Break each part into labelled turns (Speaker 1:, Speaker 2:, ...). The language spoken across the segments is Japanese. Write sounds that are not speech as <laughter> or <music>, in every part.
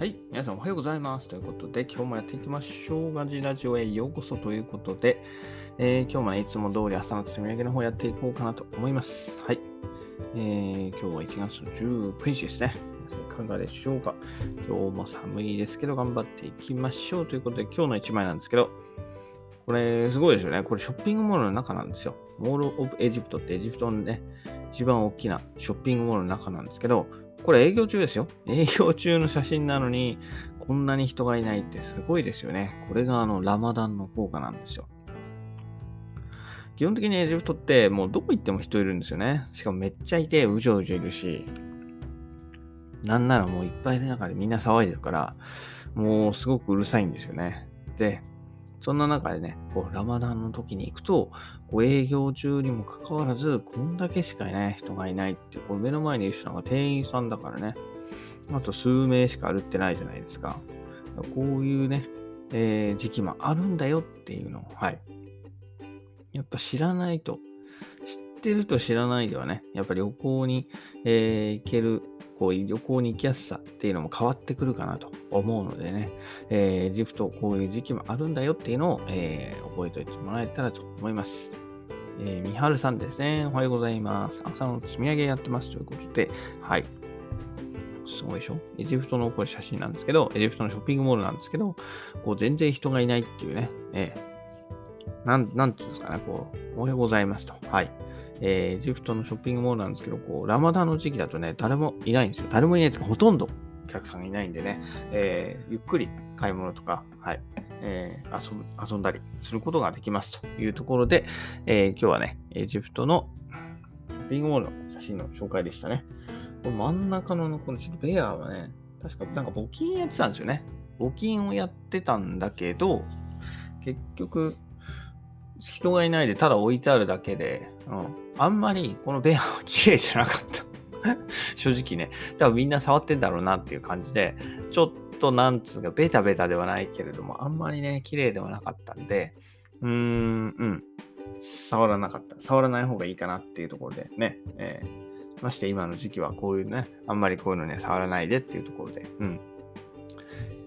Speaker 1: はい、皆さんおはようございます。ということで、今日もやっていきましょう。ガジラジオへようこそということで、えー今日もね、いつも通り朝の積み上げの方やっていこうかなと思います。はい。えー今日は1月19日ですね。いかがでしょうか今日も寒いですけど、頑張っていきましょうということで、今日の1枚なんですけど、これ、すごいですよね。これ、ショッピングモールの中なんですよ。モール・オブ・エジプトってエジプトのね、一番大きなショッピングモールの中なんですけど、これ営業中ですよ。営業中の写真なのに、こんなに人がいないってすごいですよね。これがあの、ラマダンの効果なんですよ。基本的にエジプトってもうどこ行っても人いるんですよね。しかもめっちゃいて、うじょうじょいるし、なんならもういっぱいいる中でみんな騒いでるから、もうすごくうるさいんですよね。で、そんな中でね、こうラマダンの時に行くと、こう営業中にもかかわらず、こんだけしかいない人がいないって、こう目の前にいる人が店員さんだからね、あと数名しか歩ってないじゃないですか。こういうね、えー時期もあるんだよっていうのを、はい。やっぱ知らないと、知ってると知らないではね、やっぱり旅行に、えー行ける、こう旅行に行きやすさっていうのも変わってくるかなと思うのでね、えーエジプトこういう時期もあるんだよっていうのを、えー覚えておいてもらえたらと思います。え、みはるさんですね。おはようございます。朝の積み上げやってますということで、はい。すごいでしょ？エジプトのこれ写真なんですけど、エジプトのショッピングモールなんですけど、こう全然人がいないっていうね、えーなん、なんつうんですかね、こう、おはようございますと。はい。えーエジプトのショッピングモールなんですけど、こう、ラマダの時期だとね、誰もいないんですよ。誰もいないですかほとんどお客さんがいないんでね、えーゆっくり買い物とか、はい、えー遊ぶ遊んだりすることができますというところで、えー今日はね、エジプトのショッピングモールの写真の紹介でしたね。これ真ん中のこのちょっとベアはね、確かなんか募金やってたんですよね。募金をやってたんだけど、結局、人がいないでただ置いてあるだけで、うん、あんまりこのベアは綺麗じゃなかった。<laughs> 正直ね、多分みんな触ってんだろうなっていう感じで、ちょっとなんつうか、ベタベタではないけれども、あんまりね、綺麗ではなかったんで、うーん、うん、触らなかった。触らない方がいいかなっていうところでね、えーまして今の時期はこういうね、あんまりこういうのね、触らないでっていうところで、うん。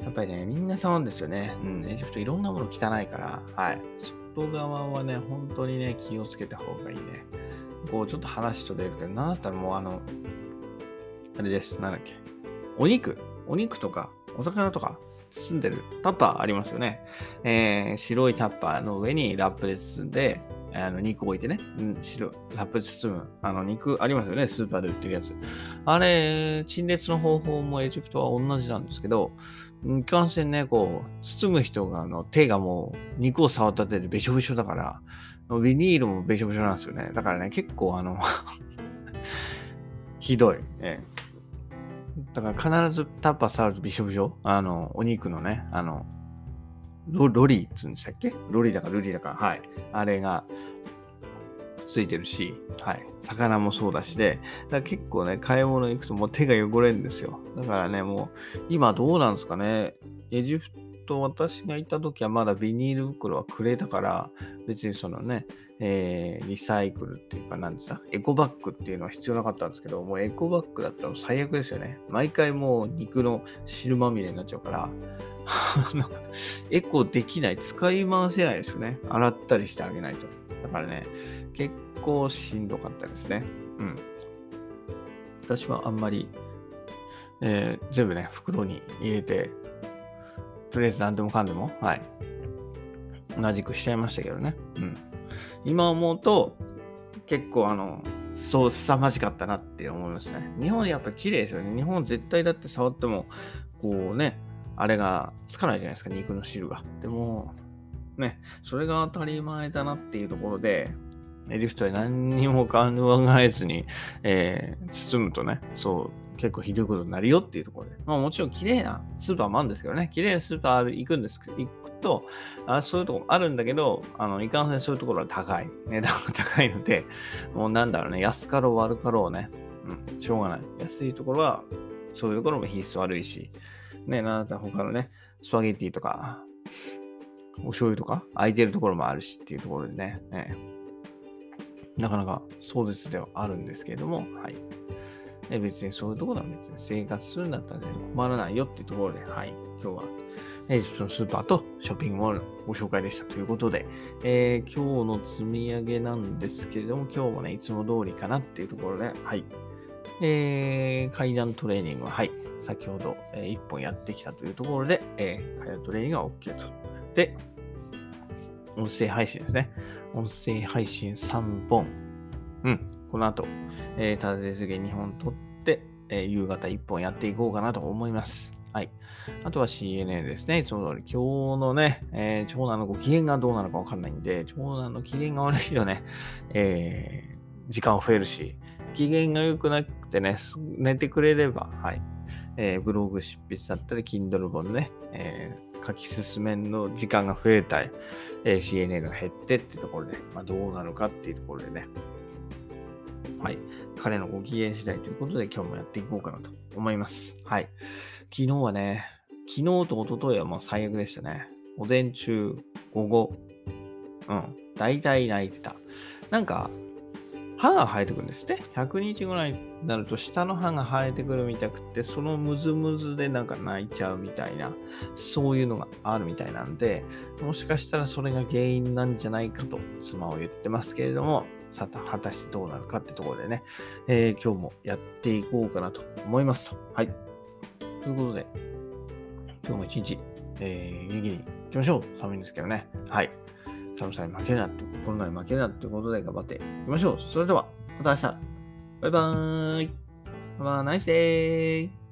Speaker 1: やっぱりね、みんな触るんですよね。うん、エジプトいろんなもの汚いから、はい。外側はね、本当にね、気をつけた方がいいね。こう、ちょっと話と出るけど、なんだったらもうあの、あれです、なんだっけ。お肉、お肉とか、お魚とか、包んでるタッパーありますよね。えー白いタッパーの上にラップで包んで、あの肉を置いてね、うん、白ラップで包む、あの肉ありますよね、スーパーで売ってるやつ。あれ、陳列の方法もエジプトは同じなんですけど、いかんせんね、こう、包む人があの手がもう肉を触った手でべしょべしょだから、ビニールもべしょべしょなんですよね。だからね、結構あの、<laughs> ひどい。ええだから必ずタッパー触るとびしょびしょ。あの、お肉のね、あの、ロロリーっつうんでしたっけ？ロリーだかルリーだか、はい。あれがついてるし、はい。魚もそうだしで、だから結構ね、買い物行くともう手が汚れるんですよ。だからね、もう、今どうなんですかね。エジプト、私が行った時はまだビニール袋はくれたから、別にそのね、えーリサイクルっていうか、なんですか、エコバッグっていうのは必要なかったんですけど、もうエコバッグだったら最悪ですよね。毎回もう肉の汁まみれになっちゃうから、<laughs> エコできない、使い回せないですよね。洗ったりしてあげないと。だからね、結構しんどかったですね。うん。私はあんまり、えー全部ね、袋に入れて、とりあえず何でもかんでも、はい。同じくしちゃいましたけどね。うん。今思うと、結構あの、そう、凄まじかったなって思いますね。日本やっぱ綺麗ですよね。日本絶対だって触っても、こうね、あれがつかないじゃないですか、肉の汁が。でも、ね、それが当たり前だなっていうところで、エジプトで何にも考えずに、えー包むとね、そう、結構ひどいことになるよっていうところで。まあもちろん綺麗なスーパーもあるんですけどね、綺麗なスーパー行くんですけど、行くと、あそういうとこあるんだけど、あの、いかんせんそういうところは高い。値段が <laughs> 高いので、もうなんだろうね、安かろう悪かろうね、うん、しょうがない。安いところは、そういうところも品質悪いし、ね、なんだったら他のね、スパゲッティとか、お醤油とか空いてるところもあるしっていうところでね、ねなかなか壮絶ですではあるんですけれども、はい。え別にそういうところは別に生活するんだったら、困らないよっていうところで、はい、今日は、えー、そのスーパーとショッピングモールのご紹介でしたということで、えー、今日の積み上げなんですけれども、今日もね、いつも通りかなっていうところで、はい。えー、階段トレーニングは、はい、先ほど、えー、1本やってきたというところで、えー、階段トレーニングは OK と。で、音声配信ですね。音声配信3本。うん。この後、えー、立て続け2本撮って、えー、夕方1本やっていこうかなと思います。はい。あとは CNN ですね。いつも通り、今日のね、えー、長男のご機嫌がどうなのかわかんないんで、長男の機嫌が悪いとね、えー、時間増えるし、機嫌が良くなくてね、寝てくれれば、はい。えー、ブログ執筆だったり、Kindle 本ね、えー、書き進めの時間が増えたり、えー、CNN が減ってってところで、まあ、どうなるかっていうところでね、はい。彼のご機嫌次第ということで今日もやっていこうかなと思います。はい。昨日はね、昨日と一昨日はもう最悪でしたね。午前中、午後、うん。大体泣いてた。なんか、歯が生えてくるんですね。100日ぐらいになると下の歯が生えてくるみたくて、そのムズムズでなんか泣いちゃうみたいな、そういうのがあるみたいなんで、もしかしたらそれが原因なんじゃないかと妻を言ってますけれども、さて、果たしてどうなるかってところでね、えー、今日もやっていこうかなと思いますと。はい。ということで、今日も一日、えー、元気に行きましょう。寒いんですけどね。はい。寒さに負けるなって、コロナに負けるなってことで頑張っていきましょう。それでは、また明日。バイバーイ。Have a nice day.